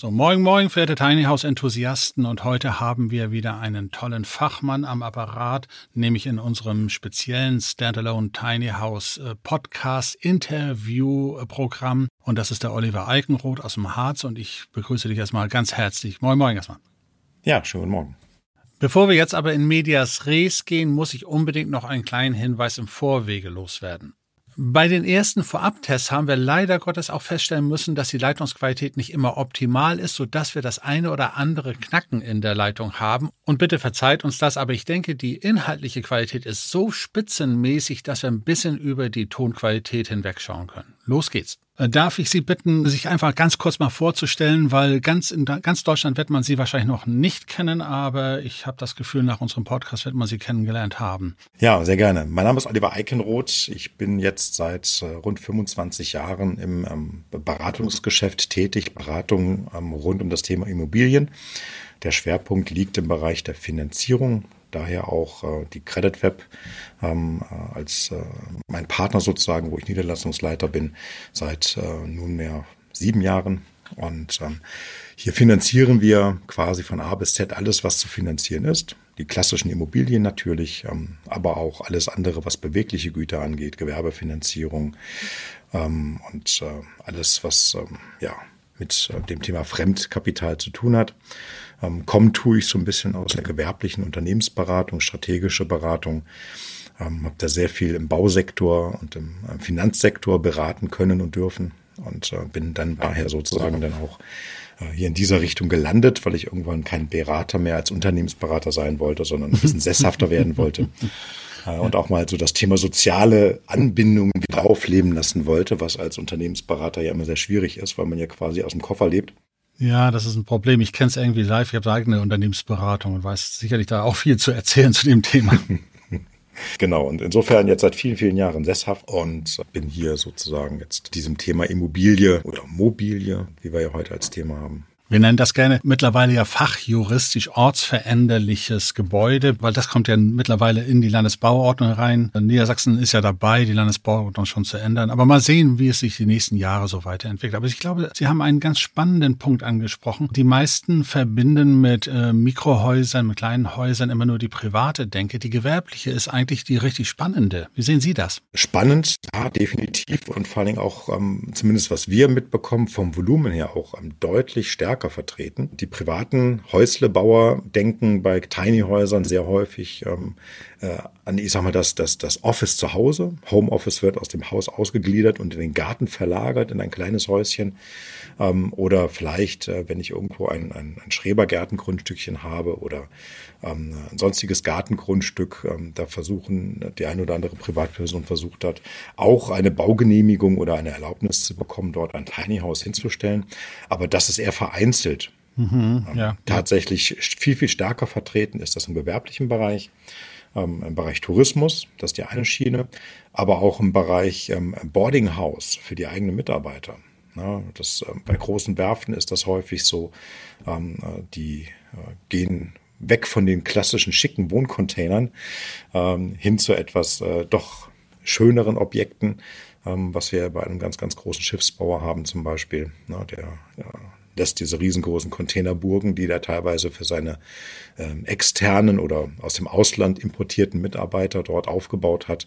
So, moin, moin, verehrte Tiny House Enthusiasten. Und heute haben wir wieder einen tollen Fachmann am Apparat, nämlich in unserem speziellen Standalone Tiny House äh, Podcast Interview Programm. Und das ist der Oliver Eikenroth aus dem Harz. Und ich begrüße dich erstmal ganz herzlich. Moin, moin erstmal. Ja, schönen Morgen. Bevor wir jetzt aber in Medias Res gehen, muss ich unbedingt noch einen kleinen Hinweis im Vorwege loswerden. Bei den ersten Vorabtests haben wir leider Gottes auch feststellen müssen, dass die Leitungsqualität nicht immer optimal ist, sodass wir das eine oder andere Knacken in der Leitung haben. Und bitte verzeiht uns das, aber ich denke, die inhaltliche Qualität ist so spitzenmäßig, dass wir ein bisschen über die Tonqualität hinwegschauen können. Los geht's. Äh, darf ich Sie bitten, sich einfach ganz kurz mal vorzustellen, weil ganz in ganz Deutschland wird man Sie wahrscheinlich noch nicht kennen, aber ich habe das Gefühl, nach unserem Podcast wird man Sie kennengelernt haben. Ja, sehr gerne. Mein Name ist Oliver Eikenroth. Ich bin jetzt seit äh, rund 25 Jahren im ähm, Beratungsgeschäft tätig, Beratung ähm, rund um das Thema Immobilien. Der Schwerpunkt liegt im Bereich der Finanzierung, daher auch äh, die Credit Web ähm, äh, als äh, mein Partner sozusagen, wo ich Niederlassungsleiter bin, seit äh, nunmehr sieben Jahren. Und ähm, hier finanzieren wir quasi von A bis Z alles, was zu finanzieren ist. Die klassischen Immobilien natürlich, ähm, aber auch alles andere, was bewegliche Güter angeht, Gewerbefinanzierung ähm, und äh, alles, was ähm, ja mit äh, dem Thema Fremdkapital zu tun hat. Ähm, kommen tue ich so ein bisschen aus der gewerblichen Unternehmensberatung, strategische Beratung. Ähm, habe da sehr viel im Bausektor und im äh, Finanzsektor beraten können und dürfen und äh, bin dann daher sozusagen dann auch äh, hier in dieser Richtung gelandet, weil ich irgendwann kein Berater mehr als Unternehmensberater sein wollte, sondern ein bisschen sesshafter werden wollte. Äh, und auch mal so das Thema soziale Anbindung wieder aufleben lassen wollte, was als Unternehmensberater ja immer sehr schwierig ist, weil man ja quasi aus dem Koffer lebt. Ja, das ist ein Problem. Ich kenne es irgendwie live. Ich habe eigene Unternehmensberatung und weiß sicherlich da auch viel zu erzählen zu dem Thema. Genau, und insofern jetzt seit vielen, vielen Jahren sesshaft und bin hier sozusagen jetzt diesem Thema Immobilie oder Mobilie, wie wir ja heute als Thema haben, wir nennen das gerne mittlerweile ja fachjuristisch ortsveränderliches Gebäude, weil das kommt ja mittlerweile in die Landesbauordnung rein. Niedersachsen ist ja dabei, die Landesbauordnung schon zu ändern. Aber mal sehen, wie es sich die nächsten Jahre so weiterentwickelt. Aber ich glaube, Sie haben einen ganz spannenden Punkt angesprochen. Die meisten verbinden mit äh, Mikrohäusern, mit kleinen Häusern immer nur die private Denke. Die gewerbliche ist eigentlich die richtig spannende. Wie sehen Sie das? Spannend, ja, definitiv. Und vor allen Dingen auch, ähm, zumindest was wir mitbekommen, vom Volumen her auch ähm, deutlich stärker stärker vertreten. Die privaten Häuslebauer denken bei Tiny-Häusern sehr häufig ähm, äh, an, ich sag mal, das, das, das Office zu Hause. Homeoffice wird aus dem Haus ausgegliedert und in den Garten verlagert, in ein kleines Häuschen. Ähm, oder vielleicht, äh, wenn ich irgendwo ein, ein, ein Schrebergärtengrundstückchen habe oder ähm, ein sonstiges Gartengrundstück, ähm, da versuchen, die eine oder andere Privatperson versucht hat, auch eine Baugenehmigung oder eine Erlaubnis zu bekommen, dort ein Tiny House hinzustellen. Aber das ist eher vereinzelt. Mhm, ähm, ja, Tatsächlich viel, viel stärker vertreten ist das im gewerblichen Bereich, ähm, im Bereich Tourismus, das ist die eine Schiene, aber auch im Bereich ähm, Boarding House für die eigenen Mitarbeiter. Ja, das, äh, bei großen Werften ist das häufig so, ähm, äh, die äh, gehen weg von den klassischen schicken Wohncontainern ähm, hin zu etwas doch schöneren Objekten, ähm, was wir bei einem ganz, ganz großen Schiffsbauer haben zum Beispiel. Na, der lässt diese riesengroßen Containerburgen, die er teilweise für seine externen oder aus dem Ausland importierten Mitarbeiter dort aufgebaut hat.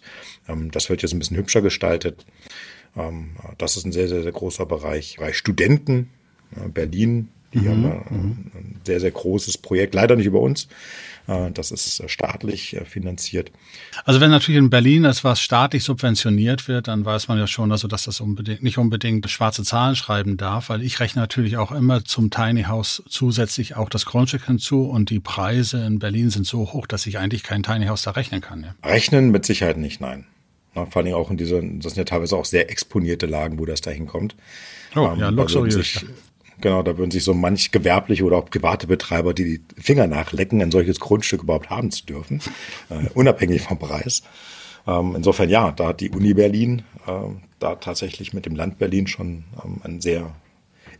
Das wird jetzt ein bisschen hübscher gestaltet. Ähm, das ist ein sehr, sehr, sehr großer Bereich. Bereich Studenten, Berlin die mhm, haben mhm. ein sehr, sehr großes Projekt, leider nicht über uns. Äh, das ist äh, staatlich äh, finanziert. Also wenn natürlich in Berlin etwas staatlich subventioniert wird, dann weiß man ja schon, also dass das unbedingt, nicht unbedingt schwarze Zahlen schreiben darf, weil ich rechne natürlich auch immer zum Tiny House zusätzlich auch das Grundstück hinzu und die Preise in Berlin sind so hoch, dass ich eigentlich kein Tiny House da rechnen kann. Ja. Rechnen mit Sicherheit nicht, nein. Na, vor allem auch in diesen, das sind ja teilweise auch sehr exponierte Lagen, wo das da hinkommt. Oh, ähm, ja, luxuriös. Genau, da würden sich so manch gewerbliche oder auch private Betreiber die, die Finger nachlecken, ein solches Grundstück überhaupt haben zu dürfen, äh, unabhängig vom Preis. Ähm, insofern ja, da hat die Uni Berlin äh, da tatsächlich mit dem Land Berlin schon ähm, ein sehr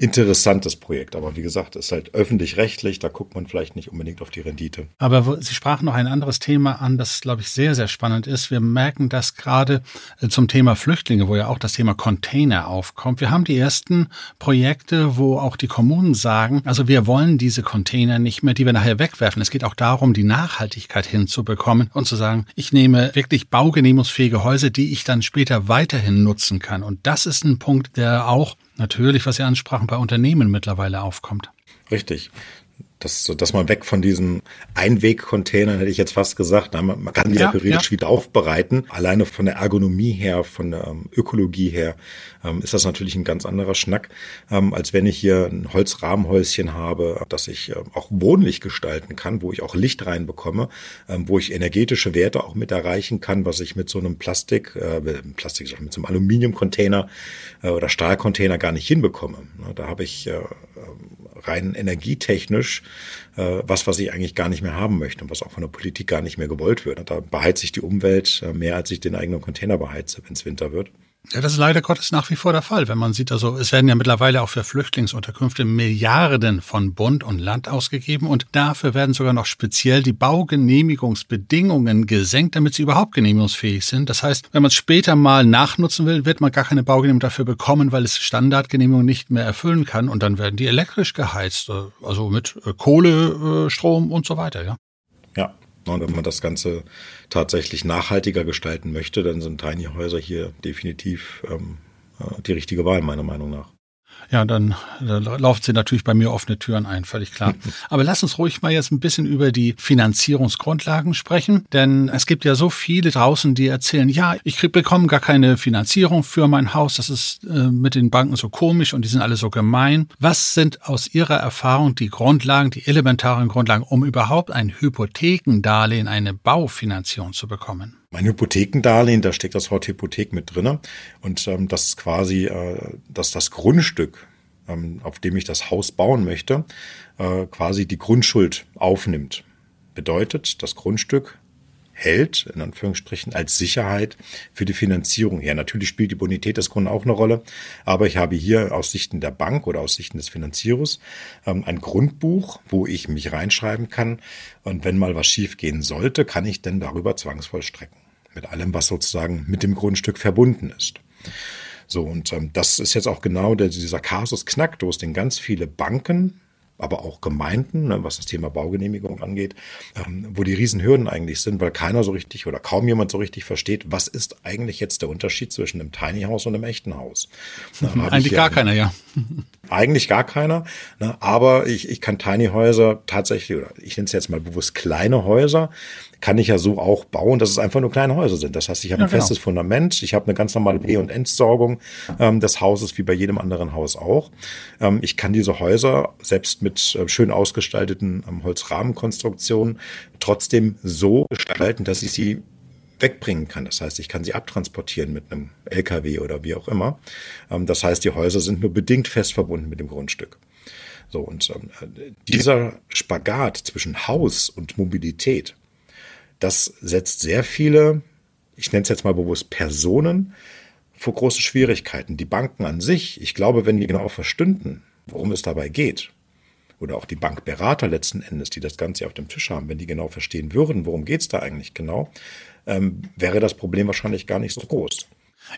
interessantes Projekt. Aber wie gesagt, es ist halt öffentlich-rechtlich, da guckt man vielleicht nicht unbedingt auf die Rendite. Aber Sie sprachen noch ein anderes Thema an, das, glaube ich, sehr, sehr spannend ist. Wir merken das gerade äh, zum Thema Flüchtlinge, wo ja auch das Thema Container aufkommt. Wir haben die ersten Projekte, wo auch die Kommunen sagen, also wir wollen diese Container nicht mehr, die wir nachher wegwerfen. Es geht auch darum, die Nachhaltigkeit hinzubekommen und zu sagen, ich nehme wirklich baugenehmigungsfähige Häuser, die ich dann später weiterhin nutzen kann. Und das ist ein Punkt, der auch natürlich, was Sie ansprachen, bei Unternehmen mittlerweile aufkommt. Richtig dass, dass man weg von diesen Einwegcontainern, hätte ich jetzt fast gesagt, man, man kann die ja, theoretisch ja. wieder aufbereiten. Alleine von der Ergonomie her, von der ähm, Ökologie her, ähm, ist das natürlich ein ganz anderer Schnack, ähm, als wenn ich hier ein Holzrahmenhäuschen habe, das ich äh, auch wohnlich gestalten kann, wo ich auch Licht reinbekomme, ähm, wo ich energetische Werte auch mit erreichen kann, was ich mit so einem Plastik, äh, Plastik, mit so einem Aluminiumcontainer äh, oder Stahlcontainer gar nicht hinbekomme. Da habe ich äh, rein energietechnisch was, was ich eigentlich gar nicht mehr haben möchte und was auch von der Politik gar nicht mehr gewollt wird. Da beheizt sich die Umwelt äh, mehr, als ich den eigenen Container beheize, wenn es Winter wird. Ja, das ist leider Gottes nach wie vor der Fall. Wenn man sieht, also es werden ja mittlerweile auch für Flüchtlingsunterkünfte Milliarden von Bund und Land ausgegeben und dafür werden sogar noch speziell die Baugenehmigungsbedingungen gesenkt, damit sie überhaupt genehmigungsfähig sind. Das heißt, wenn man es später mal nachnutzen will, wird man gar keine Baugenehmigung dafür bekommen, weil es Standardgenehmigung nicht mehr erfüllen kann und dann werden die elektrisch geheizt, also mit Kohle, Strom und so weiter, ja. Und wenn man das Ganze tatsächlich nachhaltiger gestalten möchte, dann sind Tiny Häuser hier definitiv ähm, äh, die richtige Wahl, meiner Meinung nach. Ja, dann, dann laufen sie natürlich bei mir offene Türen ein, völlig klar. Aber lass uns ruhig mal jetzt ein bisschen über die Finanzierungsgrundlagen sprechen, denn es gibt ja so viele draußen, die erzählen, ja, ich krieg, bekomme gar keine Finanzierung für mein Haus, das ist äh, mit den Banken so komisch und die sind alle so gemein. Was sind aus Ihrer Erfahrung die Grundlagen, die elementaren Grundlagen, um überhaupt ein Hypothekendarlehen, eine Baufinanzierung zu bekommen? Mein Hypothekendarlehen, da steckt das Wort Hypothek mit drinne und ähm, das ist quasi, äh, dass das Grundstück, ähm, auf dem ich das Haus bauen möchte, äh, quasi die Grundschuld aufnimmt. Bedeutet, das Grundstück hält, in Anführungsstrichen, als Sicherheit für die Finanzierung her. Natürlich spielt die Bonität des Kunden auch eine Rolle, aber ich habe hier aus Sichten der Bank oder aus Sichten des Finanzierers ähm, ein Grundbuch, wo ich mich reinschreiben kann und wenn mal was schiefgehen sollte, kann ich denn darüber zwangsvollstrecken. Mit allem, was sozusagen mit dem Grundstück verbunden ist. So, und ähm, das ist jetzt auch genau der, dieser Kasus Knacktus, den ganz viele Banken aber auch Gemeinden, ne, was das Thema Baugenehmigung angeht, ähm, wo die Riesenhürden eigentlich sind, weil keiner so richtig oder kaum jemand so richtig versteht, was ist eigentlich jetzt der Unterschied zwischen einem Tiny House und einem echten Haus. Na, eigentlich gar keiner, ja. Eigentlich gar keiner, ne, aber ich, ich kann Tiny Häuser tatsächlich, oder ich nenne es jetzt mal bewusst kleine Häuser, kann ich ja so auch bauen, dass es einfach nur kleine Häuser sind. Das heißt, ich habe ja, ein festes genau. Fundament, ich habe eine ganz normale E- und Entsorgung ähm, des Hauses, wie bei jedem anderen Haus auch. Ähm, ich kann diese Häuser selbst mit äh, schön ausgestalteten ähm, Holzrahmenkonstruktionen trotzdem so gestalten, dass ich sie wegbringen kann. Das heißt, ich kann sie abtransportieren mit einem LKW oder wie auch immer. Ähm, das heißt, die Häuser sind nur bedingt fest verbunden mit dem Grundstück. So, und ähm, dieser Spagat zwischen Haus und Mobilität, das setzt sehr viele, ich nenne es jetzt mal bewusst Personen, vor große Schwierigkeiten. Die Banken an sich, ich glaube, wenn die genau verstünden, worum es dabei geht, oder auch die Bankberater letzten Endes, die das Ganze auf dem Tisch haben, wenn die genau verstehen würden, worum geht es da eigentlich genau, ähm, wäre das Problem wahrscheinlich gar nicht so groß.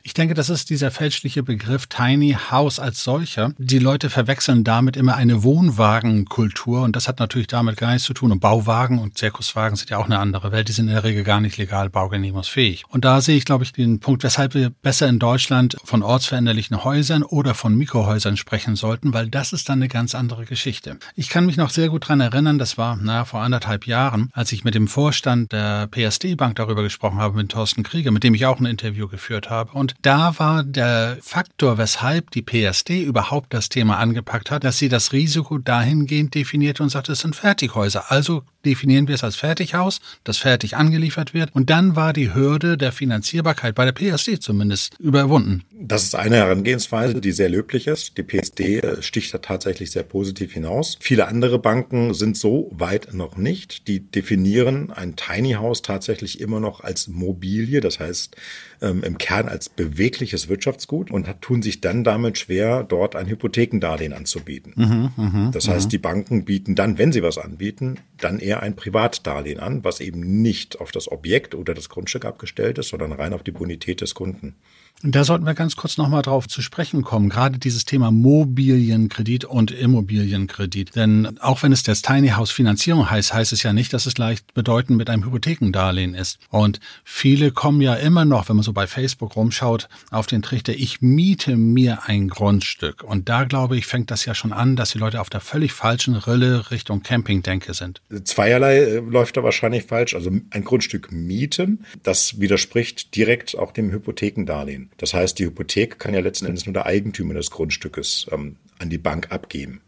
Ich denke, das ist dieser fälschliche Begriff Tiny House als solcher. Die Leute verwechseln damit immer eine Wohnwagenkultur und das hat natürlich damit gar nichts zu tun. Und Bauwagen und Zirkuswagen sind ja auch eine andere Welt. Die sind in der Regel gar nicht legal baugenehmigungsfähig. Und da sehe ich, glaube ich, den Punkt, weshalb wir besser in Deutschland von ortsveränderlichen Häusern oder von Mikrohäusern sprechen sollten, weil das ist dann eine ganz andere Geschichte. Ich kann mich noch sehr gut dran erinnern, das war na, vor anderthalb Jahren, als ich mit dem Vorstand der PSD Bank darüber gesprochen habe, mit Thorsten Krieger, mit dem ich auch ein Interview geführt habe. Und da war der Faktor, weshalb die PSD überhaupt das Thema angepackt hat, dass sie das Risiko dahingehend definierte und sagte, es sind Fertighäuser. Also definieren wir es als Fertighaus, das fertig angeliefert wird. Und dann war die Hürde der Finanzierbarkeit bei der PSD zumindest überwunden. Das ist eine Herangehensweise, die sehr löblich ist. Die PSD äh, sticht da tatsächlich sehr positiv hinaus. Viele andere Banken sind so weit noch nicht. Die definieren ein Tiny House tatsächlich immer noch als Mobilie, das heißt ähm, im Kern als bewegliches Wirtschaftsgut und tun sich dann damit schwer, dort ein Hypothekendarlehen anzubieten. Mhm, mh, das heißt, mh. die Banken bieten dann, wenn sie was anbieten, dann eher ein Privatdarlehen an, was eben nicht auf das Objekt oder das Grundstück abgestellt ist, sondern rein auf die Bonität des Kunden. Und da sollten wir ganz kurz nochmal drauf zu sprechen kommen. Gerade dieses Thema Mobilienkredit und Immobilienkredit. Denn auch wenn es das Tiny House Finanzierung heißt, heißt es ja nicht, dass es leicht bedeutend mit einem Hypothekendarlehen ist. Und viele kommen ja immer noch, wenn man so bei Facebook rumschaut, auf den Trichter, ich miete mir ein Grundstück. Und da glaube ich, fängt das ja schon an, dass die Leute auf der völlig falschen Rille Richtung Campingdenke sind. Zweierlei äh, läuft da wahrscheinlich falsch. Also ein Grundstück mieten, das widerspricht direkt auch dem Hypothekendarlehen. Das heißt, die Hypothek kann ja letzten Endes nur der Eigentümer des Grundstückes ähm, an die Bank abgeben.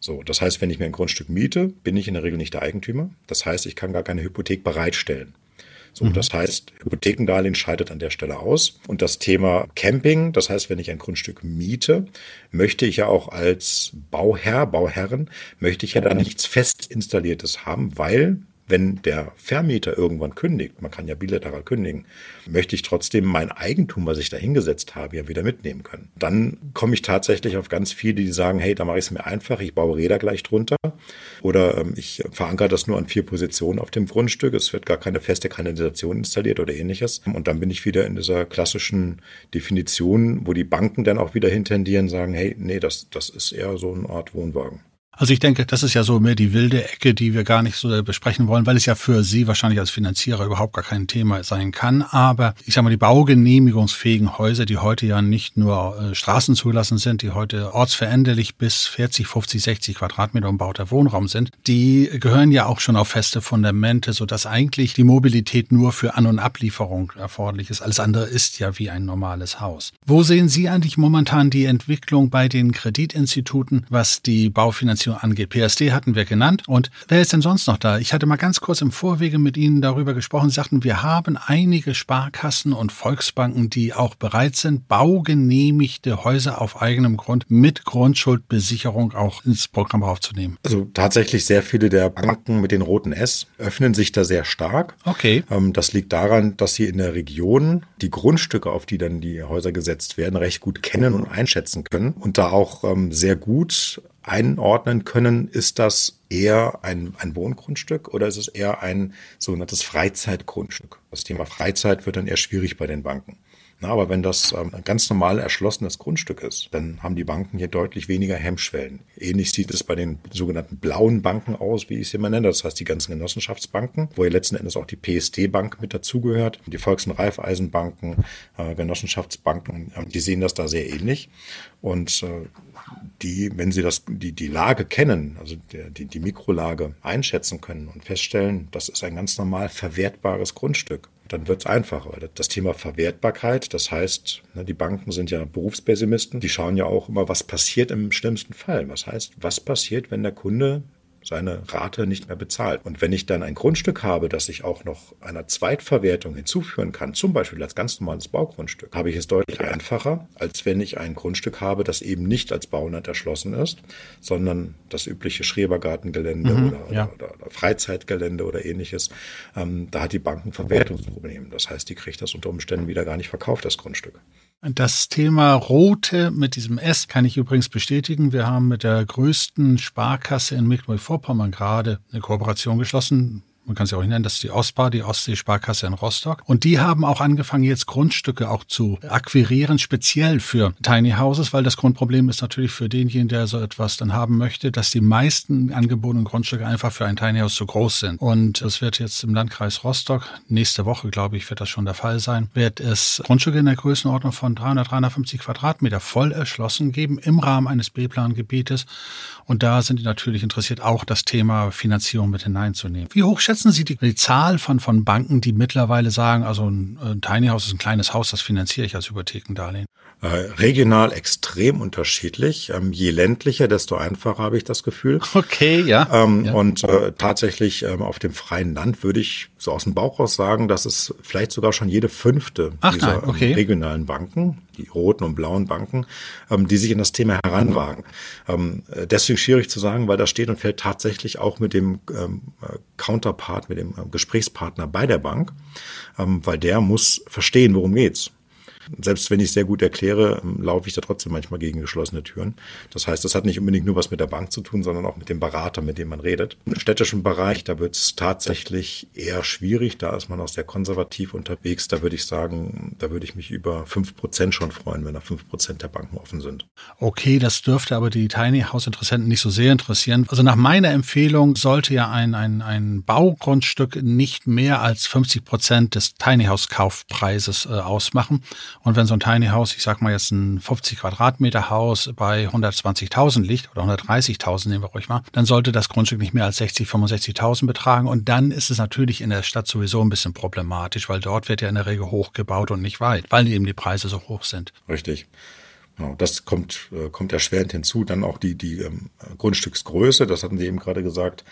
So, das heißt, wenn ich mir ein Grundstück miete, bin ich in der Regel nicht der Eigentümer. Das heißt, ich kann gar keine Hypothek bereitstellen. So, mhm. das heißt, Hypothekendarlehen scheidet an der Stelle aus. Und das Thema Camping, das heißt, wenn ich ein Grundstück miete, möchte ich ja auch als Bauherr, Bauherren, möchte ich ja da nichts fest installiertes haben, weil wenn der Vermieter irgendwann kündigt, man kann ja bilateral kündigen, möchte ich trotzdem mein Eigentum, was ich da hingesetzt habe, ja wieder mitnehmen können. Dann komme ich tatsächlich auf ganz viele, die sagen, hey, da mache ich es mir einfach, ich baue Räder gleich drunter oder ähm, ich verankere das nur an vier Positionen auf dem Grundstück, es wird gar keine feste Kanalisation installiert oder ähnliches. Und dann bin ich wieder in dieser klassischen Definition, wo die Banken dann auch wieder hintendieren, sagen, hey, nee, das, das ist eher so eine Art Wohnwagen. Also ich denke, das ist ja so mehr die wilde Ecke, die wir gar nicht so besprechen wollen, weil es ja für Sie wahrscheinlich als Finanzierer überhaupt gar kein Thema sein kann. Aber ich sage mal, die baugenehmigungsfähigen Häuser, die heute ja nicht nur äh, Straßen zugelassen sind, die heute ortsveränderlich bis 40, 50, 60 Quadratmeter umbauter Wohnraum sind, die gehören ja auch schon auf feste Fundamente, sodass eigentlich die Mobilität nur für An- und Ablieferung erforderlich ist. Alles andere ist ja wie ein normales Haus. Wo sehen Sie eigentlich momentan die Entwicklung bei den Kreditinstituten, was die Baufinanzierung Finanzierung angeht. PSD hatten wir genannt. Und wer ist denn sonst noch da? Ich hatte mal ganz kurz im Vorwege mit Ihnen darüber gesprochen. Sie sagten, wir haben einige Sparkassen und Volksbanken, die auch bereit sind, baugenehmigte Häuser auf eigenem Grund mit Grundschuldbesicherung auch ins Programm aufzunehmen. Also tatsächlich sehr viele der Banken mit den roten S öffnen sich da sehr stark. Okay. Ähm, das liegt daran, dass sie in der Region die Grundstücke, auf die dann die Häuser gesetzt werden, recht gut kennen und einschätzen können und da auch ähm, sehr gut einordnen können, ist das eher ein, ein Wohngrundstück oder ist es eher ein sogenanntes Freizeitgrundstück? Das Thema Freizeit wird dann eher schwierig bei den Banken. Na, aber wenn das ähm, ein ganz normal erschlossenes Grundstück ist, dann haben die Banken hier deutlich weniger Hemmschwellen. Ähnlich sieht es bei den sogenannten blauen Banken aus, wie ich sie immer nenne. Das heißt die ganzen Genossenschaftsbanken, wo ja letzten Endes auch die PSD-Bank mit dazugehört, die Volks- und Raiffeisenbanken, äh, Genossenschaftsbanken, äh, die sehen das da sehr ähnlich. Und äh, die, wenn sie das, die, die Lage kennen, also der, die, die Mikrolage einschätzen können und feststellen, das ist ein ganz normal verwertbares Grundstück, dann wird es einfacher. Das Thema Verwertbarkeit, das heißt, ne, die Banken sind ja Berufspessimisten, die schauen ja auch immer, was passiert im schlimmsten Fall. Was heißt, was passiert, wenn der Kunde seine Rate nicht mehr bezahlt. Und wenn ich dann ein Grundstück habe, das ich auch noch einer Zweitverwertung hinzuführen kann, zum Beispiel als ganz normales Baugrundstück, habe ich es deutlich einfacher, als wenn ich ein Grundstück habe, das eben nicht als Bauland erschlossen ist, sondern das übliche Schrebergartengelände mhm, oder, ja. oder, oder, Freizeitgelände oder ähnliches. Ähm, da hat die Bank ein Verwertungsproblem. Das heißt, die kriegt das unter Umständen wieder gar nicht verkauft, das Grundstück. Das Thema Rote mit diesem S kann ich übrigens bestätigen. Wir haben mit der größten Sparkasse in Mecklenburg-Vorpommern gerade eine Kooperation geschlossen man kann sie auch nennen, das ist die OSPA, die Ostsee-Sparkasse in Rostock. Und die haben auch angefangen, jetzt Grundstücke auch zu akquirieren, speziell für Tiny Houses, weil das Grundproblem ist natürlich für denjenigen, der so etwas dann haben möchte, dass die meisten angebotenen Grundstücke einfach für ein Tiny House zu groß sind. Und es wird jetzt im Landkreis Rostock, nächste Woche, glaube ich, wird das schon der Fall sein, wird es Grundstücke in der Größenordnung von 300, 350 Quadratmeter voll erschlossen geben im Rahmen eines B-Plan-Gebietes. Und da sind die natürlich interessiert, auch das Thema Finanzierung mit hineinzunehmen. Wie hoch schätzen Sie die, die Zahl von, von Banken, die mittlerweile sagen, also ein, ein Tiny House ist ein kleines Haus, das finanziere ich als Hypothekendarlehen? Äh, regional extrem unterschiedlich. Ähm, je ländlicher, desto einfacher habe ich das Gefühl. Okay, ja. Ähm, ja. Und äh, tatsächlich ähm, auf dem freien Land würde ich so aus dem Bauch raus sagen, dass es vielleicht sogar schon jede fünfte Ach, dieser nein, okay. ähm, regionalen Banken, die roten und blauen Banken, ähm, die sich in das Thema heranwagen. Ähm, äh, deswegen schwierig zu sagen, weil das steht und fällt tatsächlich auch mit dem ähm, Counterpart, mit dem äh, Gesprächspartner bei der Bank, ähm, weil der muss verstehen, worum geht's. Selbst wenn ich sehr gut erkläre, ähm, laufe ich da trotzdem manchmal gegen geschlossene Türen. Das heißt, das hat nicht unbedingt nur was mit der Bank zu tun, sondern auch mit dem Berater, mit dem man redet. Im städtischen Bereich, da wird es tatsächlich eher schwierig. Da ist man auch sehr konservativ unterwegs. Da würde ich sagen, da würde ich mich über fünf Prozent schon freuen, wenn da fünf Prozent der Banken offen sind. Okay, das dürfte aber die Tiny House Interessenten nicht so sehr interessieren. Also nach meiner Empfehlung sollte ja ein, ein, ein Baugrundstück nicht mehr als 50 Prozent des Tiny House Kaufpreises äh, ausmachen. Und wenn so ein Tiny House, ich sag mal jetzt ein 50 Quadratmeter Haus bei 120.000 liegt oder 130.000 nehmen wir ruhig mal, dann sollte das Grundstück nicht mehr als 60, 65.000 betragen. Und dann ist es natürlich in der Stadt sowieso ein bisschen problematisch, weil dort wird ja in der Regel hochgebaut und nicht weit, weil eben die Preise so hoch sind. Richtig. Genau, das kommt, äh, kommt erschwerend hinzu. Dann auch die, die ähm, Grundstücksgröße, das hatten Sie eben gerade gesagt.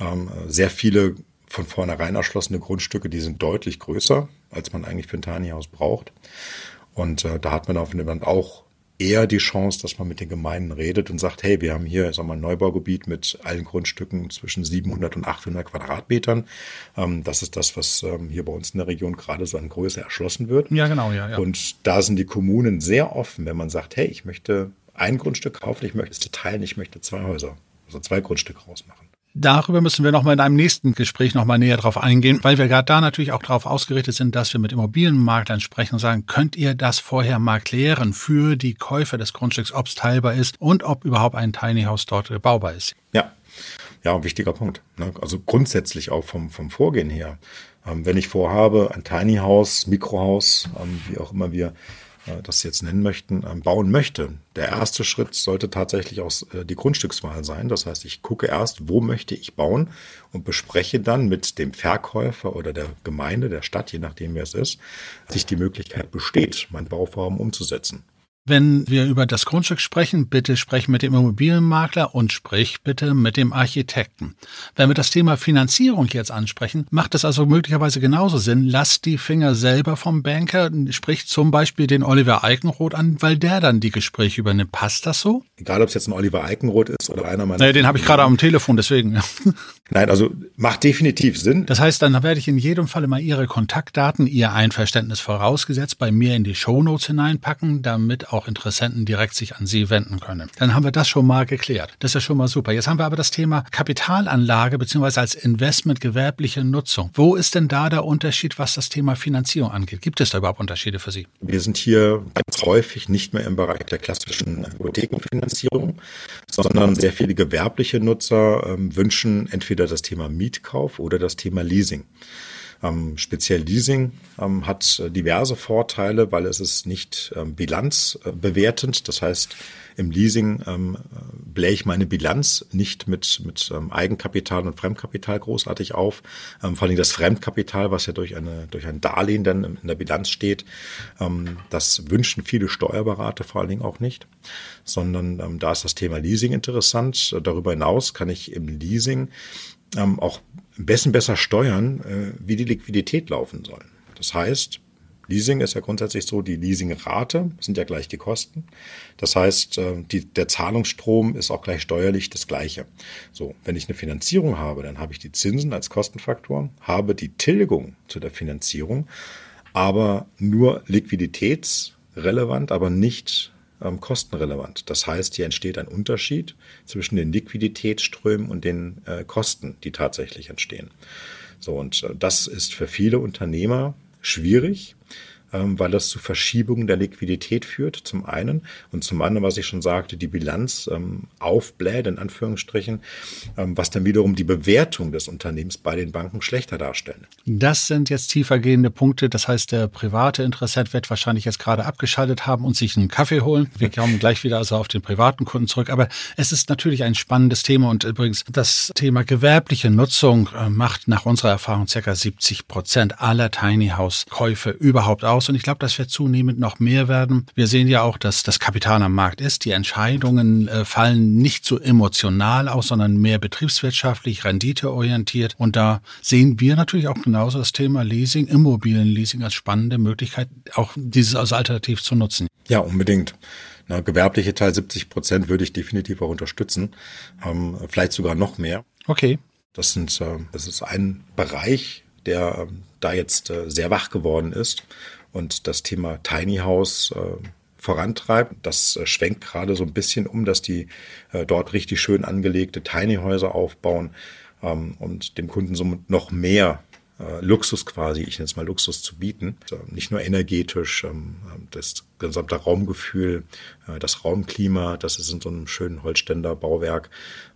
Ähm, sehr viele von vornherein erschlossene Grundstücke, die sind deutlich größer, als man eigentlich für ein Tiny House braucht. Und äh, da hat man auf dem Land auch eher die Chance, dass man mit den Gemeinden redet und sagt, hey, wir haben hier sag mal, ein Neubaugebiet mit allen Grundstücken zwischen 700 und 800 Quadratmetern. Ähm, das ist das, was ähm, hier bei uns in der Region gerade so an Größe erschlossen wird. Ja, genau, ja, ja. Und da sind die Kommunen sehr offen, wenn man sagt, hey, ich möchte ein Grundstück kaufen, ich möchte es teilen, ich möchte zwei Häuser, also zwei Grundstücke rausmachen. Darüber müssen wir nochmal in einem nächsten Gespräch nochmal näher drauf eingehen, weil wir gerade da natürlich auch darauf ausgerichtet sind, dass wir mit Immobilienmaklern sprechen und sagen, könnt ihr das vorher mal klären für die Käufer des Grundstücks, ob es teilbar ist und ob überhaupt ein Tiny House dort baubar ist. Ja, ja, wichtiger Punkt. Ne? Also grundsätzlich auch vom, vom Vorgehen her. Ähm, wenn ich vorhabe, ein Tiny House, Mikrohaus, ähm, wie auch immer wir das jetzt nennen möchten, ähm, bauen möchte. Der erste Schritt sollte tatsächlich auch äh, die Grundstückswahl sein. Das heißt, ich gucke erst, wo möchte ich bauen und bespreche dann mit dem Verkäufer oder der Gemeinde, der Stadt, je nachdem wer es ist, sich die Möglichkeit besteht, mein Bauvorhaben umzusetzen. Wenn wir über das Grundstück sprechen, bitte sprich mit dem Immobilienmakler und sprich bitte mit dem Architekten. Wenn wir das Thema Finanzierung jetzt ansprechen, macht es also möglicherweise genauso Sinn, lass die Finger selber vom Banker, sprich zum Beispiel den Oliver Eikenroth an, weil der dann die Gespräche übernimmt. Passt das so? Egal, ob es jetzt ein Oliver Eikenroth ist oder einer meiner... Naja, den habe ich gerade am Telefon, deswegen. Nein, also macht definitiv Sinn. Das heißt, dann werde ich in jedem Falle mal Ihre Kontaktdaten, Ihr Einverständnis vorausgesetzt, bei mir in die Shownotes hineinpacken, damit auch Interessenten direkt sich an Sie wenden können. Dann haben wir das schon mal geklärt. Das ist ja schon mal super. Jetzt haben wir aber das Thema Kapitalanlage beziehungsweise als Investment gewerbliche Nutzung. Wo ist denn da der Unterschied, was das Thema Finanzierung angeht? Gibt es da überhaupt Unterschiede für Sie? Wir sind hier ganz häufig nicht mehr im Bereich der klassischen Hypothekenfinanzierung, sondern sehr viele gewerbliche Nutzer ähm, wünschen entweder das Thema Mietkauf oder das Thema Leasing. Ähm, speziell Leasing ähm, hat diverse Vorteile, weil es ist nicht ähm, bilanzbewertend. Das heißt, im Leasing ähm, blähe ich meine Bilanz nicht mit, mit ähm, Eigenkapital und Fremdkapital großartig auf. Ähm, vor allem das Fremdkapital, was ja durch, eine, durch ein Darlehen dann in der Bilanz steht, ähm, das wünschen viele Steuerberater vor allen Dingen auch nicht, sondern ähm, da ist das Thema Leasing interessant. Darüber hinaus kann ich im Leasing ähm, auch am besten besser steuern, äh, wie die Liquidität laufen soll. Das heißt, Leasing ist ja grundsätzlich so, die Leasingrate sind ja gleich die Kosten. Das heißt, äh, die, der Zahlungsstrom ist auch gleich steuerlich das gleiche. So, wenn ich eine Finanzierung habe, dann habe ich die Zinsen als Kostenfaktor, habe die Tilgung zu der Finanzierung, aber nur liquiditätsrelevant, aber nicht ähm, kostenrelevant. Das heißt, hier entsteht ein Unterschied zwischen den Liquiditätsströmen und den äh, Kosten, die tatsächlich entstehen. So, und äh, das ist für viele Unternehmer schwierig, weil das zu Verschiebungen der Liquidität führt, zum einen. Und zum anderen, was ich schon sagte, die Bilanz ähm, aufbläht, in Anführungsstrichen, ähm, was dann wiederum die Bewertung des Unternehmens bei den Banken schlechter darstellen. Das sind jetzt tiefergehende Punkte. Das heißt, der private Interessent wird wahrscheinlich jetzt gerade abgeschaltet haben und sich einen Kaffee holen. Wir kommen gleich wieder also auf den privaten Kunden zurück. Aber es ist natürlich ein spannendes Thema und übrigens das Thema gewerbliche Nutzung äh, macht nach unserer Erfahrung circa 70 Prozent aller Tiny House Käufe überhaupt aus. Und ich glaube, das wird zunehmend noch mehr werden. Wir sehen ja auch, dass das Kapital am Markt ist. Die Entscheidungen äh, fallen nicht so emotional aus, sondern mehr betriebswirtschaftlich, renditeorientiert. Und da sehen wir natürlich auch genauso das Thema Leasing, Immobilienleasing als spannende Möglichkeit, auch dieses als Alternativ zu nutzen. Ja, unbedingt. Na, gewerbliche Teil 70 Prozent würde ich definitiv auch unterstützen. Ähm, vielleicht sogar noch mehr. Okay. Das sind, äh, das ist ein Bereich, der äh, da jetzt äh, sehr wach geworden ist und das Thema Tiny House äh, vorantreibt. Das äh, schwenkt gerade so ein bisschen um, dass die äh, dort richtig schön angelegte Tiny Häuser aufbauen ähm, und dem Kunden somit noch mehr äh, Luxus quasi, ich nenne es mal Luxus zu bieten. Also nicht nur energetisch, ähm, das gesamte Raumgefühl, äh, das Raumklima, das ist in so einem schönen Holzständer Bauwerk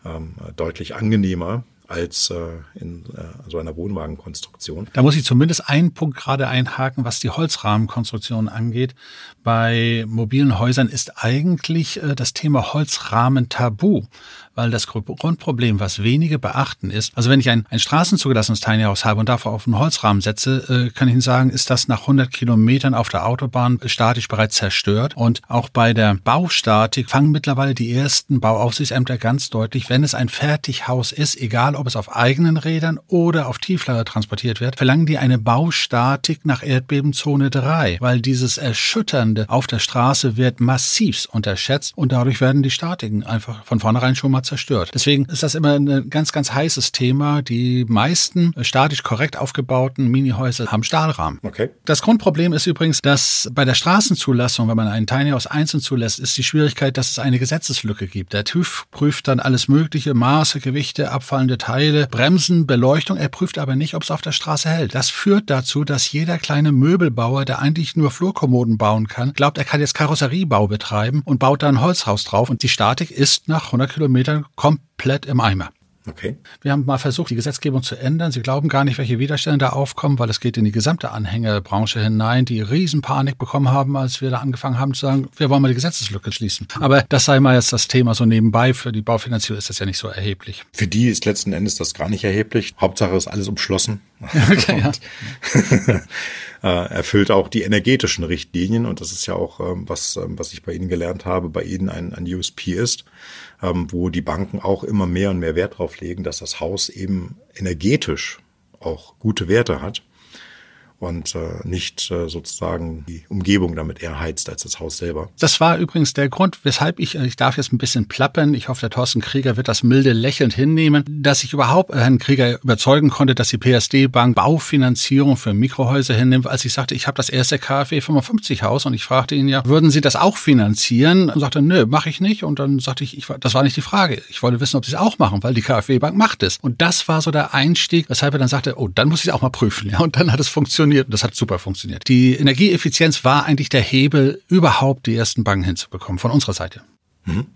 ähm, deutlich angenehmer als äh, in äh, so einer Wohnwagenkonstruktion. Da muss ich zumindest einen Punkt gerade einhaken, was die Holzrahmenkonstruktion angeht. Bei mobilen Häusern ist eigentlich äh, das Thema Holzrahmen tabu weil das Grundproblem, was wenige beachten, ist, also wenn ich ein, ein straßenzugelassenes Tiny House habe und davor auf einen Holzrahmen setze, äh, kann ich Ihnen sagen, ist das nach 100 Kilometern auf der Autobahn statisch bereits zerstört. Und auch bei der Baustatik fangen mittlerweile die ersten Bauaufsichtsämter ganz deutlich, wenn es ein Fertighaus ist, egal ob es auf eigenen Rädern oder auf Tieflader transportiert wird, verlangen die eine Baustatik nach Erdbebenzone 3, weil dieses Erschütternde auf der Straße wird massivst unterschätzt und dadurch werden die Statiken einfach von vornherein schon mal zerstört. Deswegen ist das immer ein ganz, ganz heißes Thema. Die meisten statisch korrekt aufgebauten Minihäuser haben Stahlrahmen. Okay. Das Grundproblem ist übrigens, dass bei der Straßenzulassung, wenn man einen Tiny House einzeln zulässt, ist die Schwierigkeit, dass es eine Gesetzeslücke gibt. Der TÜV prüft dann alles mögliche, Maße, Gewichte, abfallende Teile, Bremsen, Beleuchtung. Er prüft aber nicht, ob es auf der Straße hält. Das führt dazu, dass jeder kleine Möbelbauer, der eigentlich nur Flurkommoden bauen kann, glaubt, er kann jetzt Karosseriebau betreiben und baut da ein Holzhaus drauf. Und die Statik ist nach 100 Kilometern komplett im Eimer. Okay. Wir haben mal versucht, die Gesetzgebung zu ändern. Sie glauben gar nicht, welche Widerstände da aufkommen, weil es geht in die gesamte Anhängerbranche hinein, die Riesenpanik bekommen haben, als wir da angefangen haben zu sagen, wir wollen mal die Gesetzeslücke schließen. Aber das sei mal jetzt das Thema so nebenbei. Für die Baufinanzierung ist das ja nicht so erheblich. Für die ist letzten Endes das gar nicht erheblich. Hauptsache ist alles umschlossen. Okay, ja. Äh, erfüllt auch die energetischen Richtlinien. Und das ist ja auch, ähm, was, ähm, was ich bei Ihnen gelernt habe, bei Ihnen ein, ein USP ist ähm, wo die Banken auch immer mehr und mehr Wert drauf legen, dass das Haus eben energetisch auch gute Werte hat und äh, nicht äh, sozusagen die Umgebung damit eher heizt als das Haus selber. Das war übrigens der Grund, weshalb ich, ich darf jetzt ein bisschen plappern, ich hoffe, der Thorsten Krieger wird das milde lächelnd hinnehmen, dass ich überhaupt Herrn Krieger überzeugen konnte, dass die PSD-Bank Baufinanzierung für Mikrohäuser hinnimmt, als ich sagte, ich habe das erste KfW 55 Haus und ich fragte ihn ja, würden Sie das auch finanzieren? Und sagte, nö, mache ich nicht. Und dann sagte ich, ich, das war nicht die Frage. Ich wollte wissen, ob Sie es auch machen, weil die KfW-Bank macht es. Und das war so der Einstieg, weshalb er dann sagte, oh, dann muss ich es auch mal prüfen. Ja, und dann hat es funktioniert funktioniert das hat super funktioniert. Die Energieeffizienz war eigentlich der Hebel, überhaupt die ersten Banken hinzubekommen, von unserer Seite. Mhm.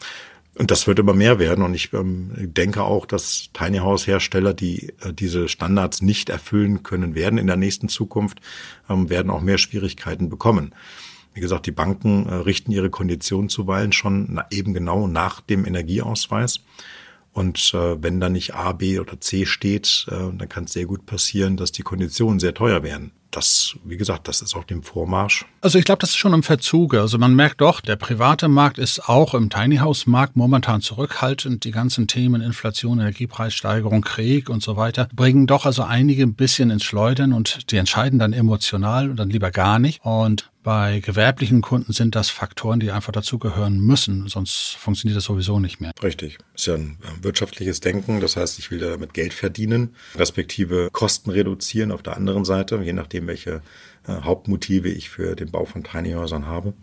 Und das wird immer mehr werden. Und ich ähm, denke auch, dass Tiny House Hersteller, die äh, diese Standards nicht erfüllen können werden in der nächsten Zukunft, ähm, werden auch mehr Schwierigkeiten bekommen. Wie gesagt, die Banken äh, richten ihre Konditionen zuweilen schon na, eben genau nach dem Energieausweis. Und äh, wenn da nicht A, B oder C steht, äh, dann kann es sehr gut passieren, dass die Konditionen sehr teuer werden das, wie gesagt, das ist auf dem Vormarsch. Also ich glaube, das ist schon im Verzug. Also man merkt doch, der private Markt ist auch im Tiny House Markt momentan zurückhaltend. Die ganzen Themen Inflation, Energiepreissteigerung, Krieg und so weiter bringen doch also einige ein bisschen ins Schleudern und die entscheiden dann emotional und dann lieber gar nicht. Und bei gewerblichen Kunden sind das Faktoren, die einfach dazugehören müssen, sonst funktioniert das sowieso nicht mehr. Richtig. Ist ja ein wirtschaftliches Denken. Das heißt, ich will damit Geld verdienen, respektive Kosten reduzieren auf der anderen Seite, je nachdem, welche äh, Hauptmotive ich für den Bau von Tiny Häusern habe.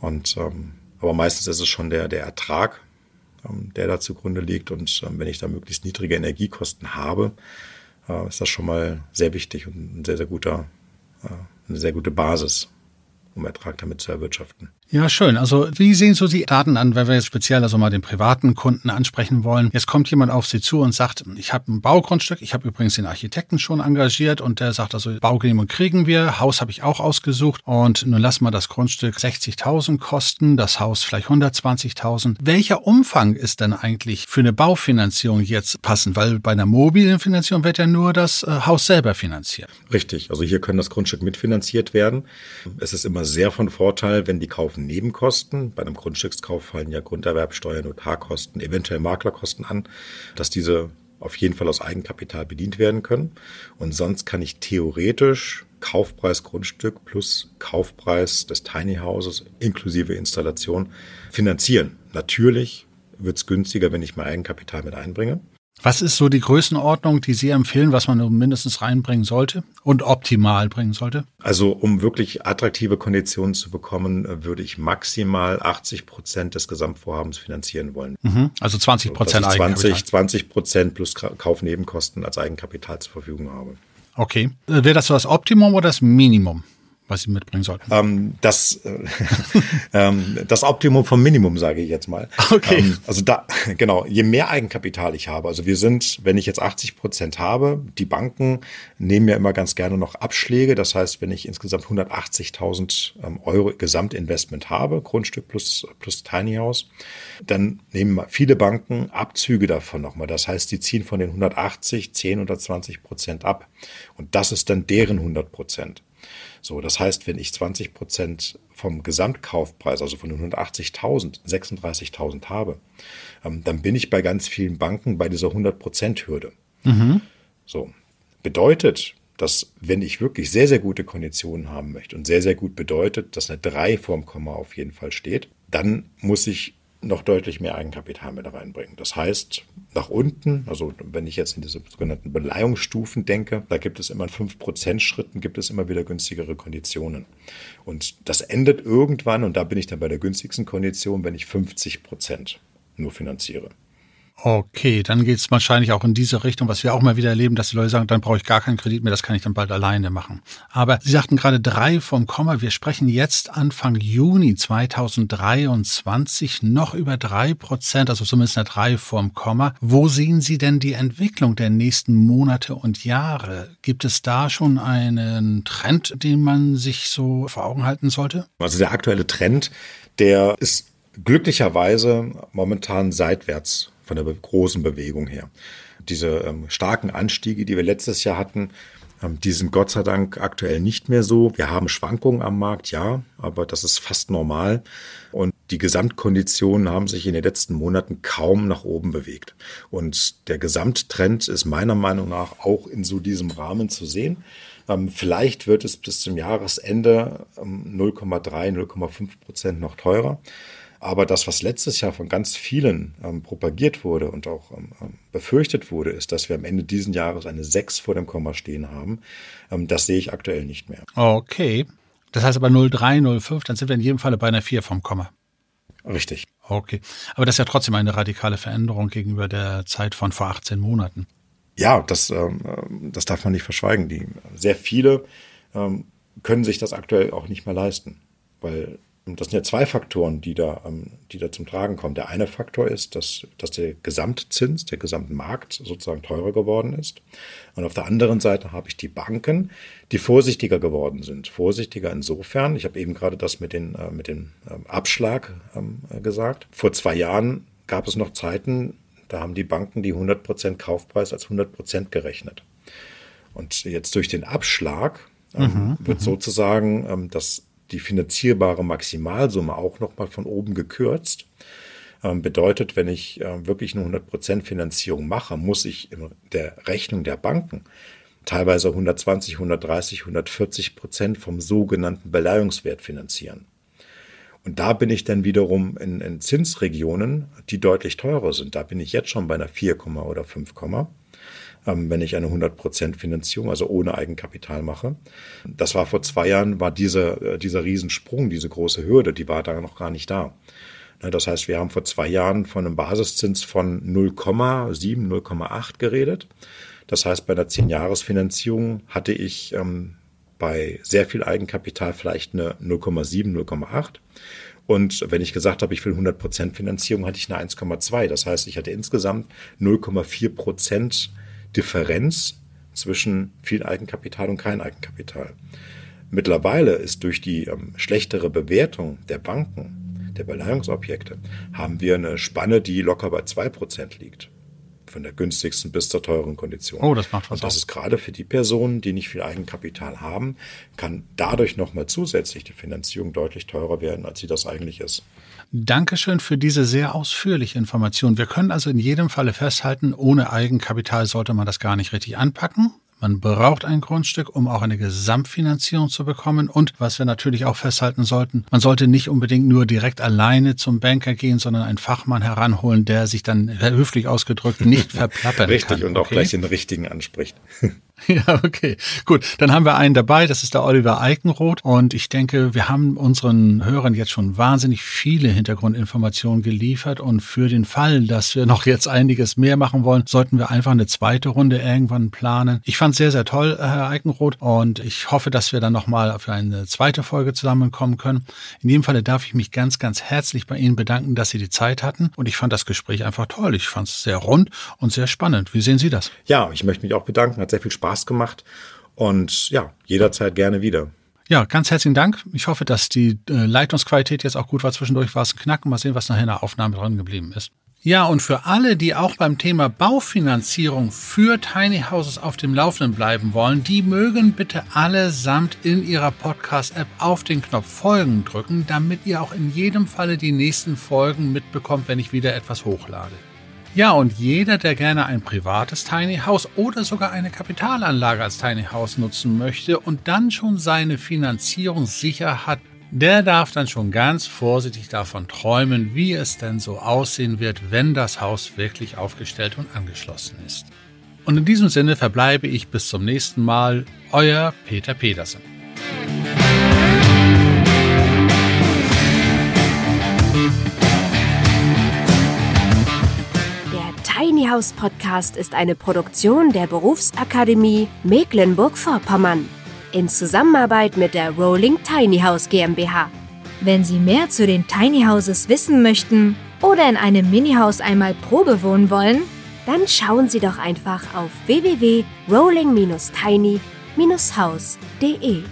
Und ähm, aber meistens ist es schon der, der Ertrag, ähm, der da zugrunde liegt. Und ähm, wenn ich da möglichst niedrige Energiekosten habe, äh, ist das schon mal sehr wichtig und ein sehr, sehr guter äh, eine sehr gute Basis, um Ertrag damit zu erwirtschaften. Ja, schön. Also wie sehen so die Daten an, wenn wir jetzt speziell also mal den privaten Kunden ansprechen wollen? Jetzt kommt jemand auf Sie zu und sagt, ich habe ein Baugrundstück, ich habe übrigens den Architekten schon engagiert und der sagt also, Baugenehmigung kriegen wir, Haus habe ich auch ausgesucht und nun lass mal das Grundstück 60.000 kosten, das Haus vielleicht 120.000. Welcher Umfang ist denn eigentlich für eine Baufinanzierung jetzt passend? Weil bei einer mobilen Finanzierung wird ja nur das äh, Haus selber finanziert. Richtig. Also hier können das Grundstück mitfinanziert werden. Es ist immer sehr von Vorteil, wenn die Kauf laufen Nebenkosten. Bei einem Grundstückskauf fallen ja Grunderwerbsteuer, Notarkosten, eventuell Maklerkosten an, dass diese auf jeden Fall aus Eigenkapital bedient werden können. Und sonst kann ich theoretisch Kaufpreis Grundstück plus Kaufpreis des Tiny Houses inklusive Installation finanzieren. Natürlich wird es günstiger, wenn ich mein Eigenkapital mit einbringe. Was ist so die Größenordnung, die Sie empfehlen, was man mindestens reinbringen sollte und optimal bringen sollte? Also um wirklich attraktive Konditionen zu bekommen, würde ich maximal 80 Prozent des Gesamtvorhabens finanzieren wollen. Mhm, also 20 Prozent also 20, 20 Prozent plus Kaufnebenkosten als Eigenkapital zur Verfügung habe. Okay. Wäre das so das Optimum oder das Minimum? Was Sie mitbringen sollten? Ähm, das, äh, ähm, das Optimum vom Minimum, sage ich jetzt mal. Okay. Ähm, also da, genau, je mehr Eigenkapital ich habe, also wir sind, wenn ich jetzt 80 Prozent habe, die Banken nehmen ja immer ganz gerne noch Abschläge. Das heißt, wenn ich insgesamt 180.000 ähm, Euro Gesamtinvestment habe, Grundstück plus, plus Tiny House, dann nehmen viele Banken Abzüge davon nochmal. Das heißt, die ziehen von den 180 10 oder 20 Prozent ab. Und das ist dann deren 100 Prozent. So, das heißt, wenn ich 20 Prozent vom Gesamtkaufpreis, also von 180.000, 36.000 habe, ähm, dann bin ich bei ganz vielen Banken bei dieser 100 Prozent Hürde. Mhm. So, bedeutet, dass wenn ich wirklich sehr, sehr gute Konditionen haben möchte und sehr, sehr gut bedeutet, dass eine 3 vorm Komma auf jeden Fall steht, dann muss ich noch deutlich mehr Eigenkapital mit reinbringen. Das heißt, nach unten, also wenn ich jetzt in diese sogenannten Beleihungsstufen denke, da gibt es immer in 5% Schritten, gibt es immer wieder günstigere Konditionen. Und das endet irgendwann, und da bin ich dann bei der günstigsten Kondition, wenn ich 50% nur finanziere. Okay, dann geht es wahrscheinlich auch in diese Richtung, was wir auch mal wieder erleben, dass die Leute sagen, dann brauche ich gar keinen Kredit mehr, das kann ich dann bald alleine machen. Aber Sie sagten gerade drei vom Komma. Wir sprechen jetzt Anfang Juni 2023 noch über drei Prozent, also zumindest eine drei vom Komma. Wo sehen Sie denn die Entwicklung der nächsten Monate und Jahre? Gibt es da schon einen Trend, den man sich so vor Augen halten sollte? Also der aktuelle Trend, der ist glücklicherweise momentan seitwärts von der großen Bewegung her. Diese ähm, starken Anstiege, die wir letztes Jahr hatten, ähm, die sind Gott sei Dank aktuell nicht mehr so. Wir haben Schwankungen am Markt, ja, aber das ist fast normal. Und die Gesamtkonditionen haben sich in den letzten Monaten kaum nach oben bewegt. Und der Gesamttrend ist meiner Meinung nach auch in so diesem Rahmen zu sehen. Ähm, vielleicht wird es bis zum Jahresende 0,3, ähm, 0,5 Prozent noch teurer. Aber das, was letztes Jahr von ganz vielen ähm, propagiert wurde und auch ähm, ähm befürchtet wurde, ist, dass wir am Ende diesen Jahres eine 6 vor dem Komma stehen haben. Ähm, das sehe ich aktuell nicht mehr. Okay. Das heißt aber 03, 05, dann sind wir in jedem Falle bei einer 4 vom Komma. Richtig. Okay. Aber das ist ja trotzdem eine radikale Veränderung gegenüber der Zeit von vor 18 Monaten. Ja, das, ähm, das darf man nicht verschweigen. Die, sehr viele ähm, können sich das aktuell auch nicht mehr leisten, weil das sind ja zwei Faktoren, die da, ähm, die da zum Tragen kommen. Der eine Faktor ist, dass, dass der Gesamtzins, der Gesamtmarkt sozusagen teurer geworden ist. Und auf der anderen Seite habe ich die Banken, die vorsichtiger geworden sind. Vorsichtiger insofern, ich habe eben gerade das mit, den, äh, mit dem ähm, Abschlag ähm, gesagt. Vor zwei Jahren gab es noch Zeiten, da haben die Banken die 100% Kaufpreis als 100% gerechnet. Und jetzt durch den Abschlag mhm, wird mhm. sozusagen das die finanzierbare Maximalsumme auch nochmal von oben gekürzt. Ähm, bedeutet, wenn ich äh, wirklich eine 100% Finanzierung mache, muss ich in der Rechnung der Banken teilweise 120, 130, 140 Prozent vom sogenannten Beleihungswert finanzieren. Und da bin ich dann wiederum in, in Zinsregionen, die deutlich teurer sind. Da bin ich jetzt schon bei einer 4, oder 5, ähm, wenn ich eine 100% Finanzierung, also ohne Eigenkapital mache. Das war vor zwei Jahren, war dieser, äh, dieser Riesensprung, diese große Hürde, die war da noch gar nicht da. Ne, das heißt, wir haben vor zwei Jahren von einem Basiszins von 0,7, 0,8 geredet. Das heißt, bei einer 10-Jahres-Finanzierung hatte ich ähm, bei sehr viel Eigenkapital vielleicht eine 0,7, 0,8. Und wenn ich gesagt habe, ich will 100 Prozent Finanzierung, hatte ich eine 1,2. Das heißt, ich hatte insgesamt 0,4 Prozent Differenz zwischen viel Eigenkapital und kein Eigenkapital. Mittlerweile ist durch die ähm, schlechtere Bewertung der Banken, der Beleihungsobjekte, haben wir eine Spanne, die locker bei 2 Prozent liegt von der günstigsten bis zur teuren Kondition. Oh, das macht was. Und das ist gerade für die Personen, die nicht viel Eigenkapital haben, kann dadurch nochmal zusätzlich die Finanzierung deutlich teurer werden, als sie das eigentlich ist. Dankeschön für diese sehr ausführliche Information. Wir können also in jedem Falle festhalten, ohne Eigenkapital sollte man das gar nicht richtig anpacken. Man braucht ein Grundstück, um auch eine Gesamtfinanzierung zu bekommen. Und was wir natürlich auch festhalten sollten, man sollte nicht unbedingt nur direkt alleine zum Banker gehen, sondern einen Fachmann heranholen, der sich dann höflich ausgedrückt nicht verplappern Richtig, kann. Richtig, und auch gleich den richtigen anspricht. Ja, okay. Gut, dann haben wir einen dabei, das ist der Oliver Eikenroth. Und ich denke, wir haben unseren Hörern jetzt schon wahnsinnig viele Hintergrundinformationen geliefert. Und für den Fall, dass wir noch jetzt einiges mehr machen wollen, sollten wir einfach eine zweite Runde irgendwann planen. Ich fand es sehr, sehr toll, Herr Eikenroth. Und ich hoffe, dass wir dann nochmal für eine zweite Folge zusammenkommen können. In jedem Falle darf ich mich ganz, ganz herzlich bei Ihnen bedanken, dass Sie die Zeit hatten. Und ich fand das Gespräch einfach toll. Ich fand es sehr rund und sehr spannend. Wie sehen Sie das? Ja, ich möchte mich auch bedanken. Hat sehr viel Spaß Spaß gemacht und ja, jederzeit gerne wieder. Ja, ganz herzlichen Dank. Ich hoffe, dass die äh, Leitungsqualität jetzt auch gut war. Zwischendurch war es ein Knacken. Mal sehen, was nachher in der Aufnahme dran geblieben ist. Ja, und für alle, die auch beim Thema Baufinanzierung für Tiny Houses auf dem Laufenden bleiben wollen, die mögen bitte allesamt in ihrer Podcast-App auf den Knopf Folgen drücken, damit ihr auch in jedem Falle die nächsten Folgen mitbekommt, wenn ich wieder etwas hochlade. Ja, und jeder, der gerne ein privates Tiny House oder sogar eine Kapitalanlage als Tiny House nutzen möchte und dann schon seine Finanzierung sicher hat, der darf dann schon ganz vorsichtig davon träumen, wie es denn so aussehen wird, wenn das Haus wirklich aufgestellt und angeschlossen ist. Und in diesem Sinne verbleibe ich bis zum nächsten Mal, euer Peter Pedersen. Tiny House Podcast ist eine Produktion der Berufsakademie Mecklenburg-Vorpommern in Zusammenarbeit mit der Rolling Tiny House GmbH. Wenn Sie mehr zu den Tiny Houses wissen möchten oder in einem Mini-Haus einmal Probe wohnen wollen, dann schauen Sie doch einfach auf www.rolling-tiny-house.de.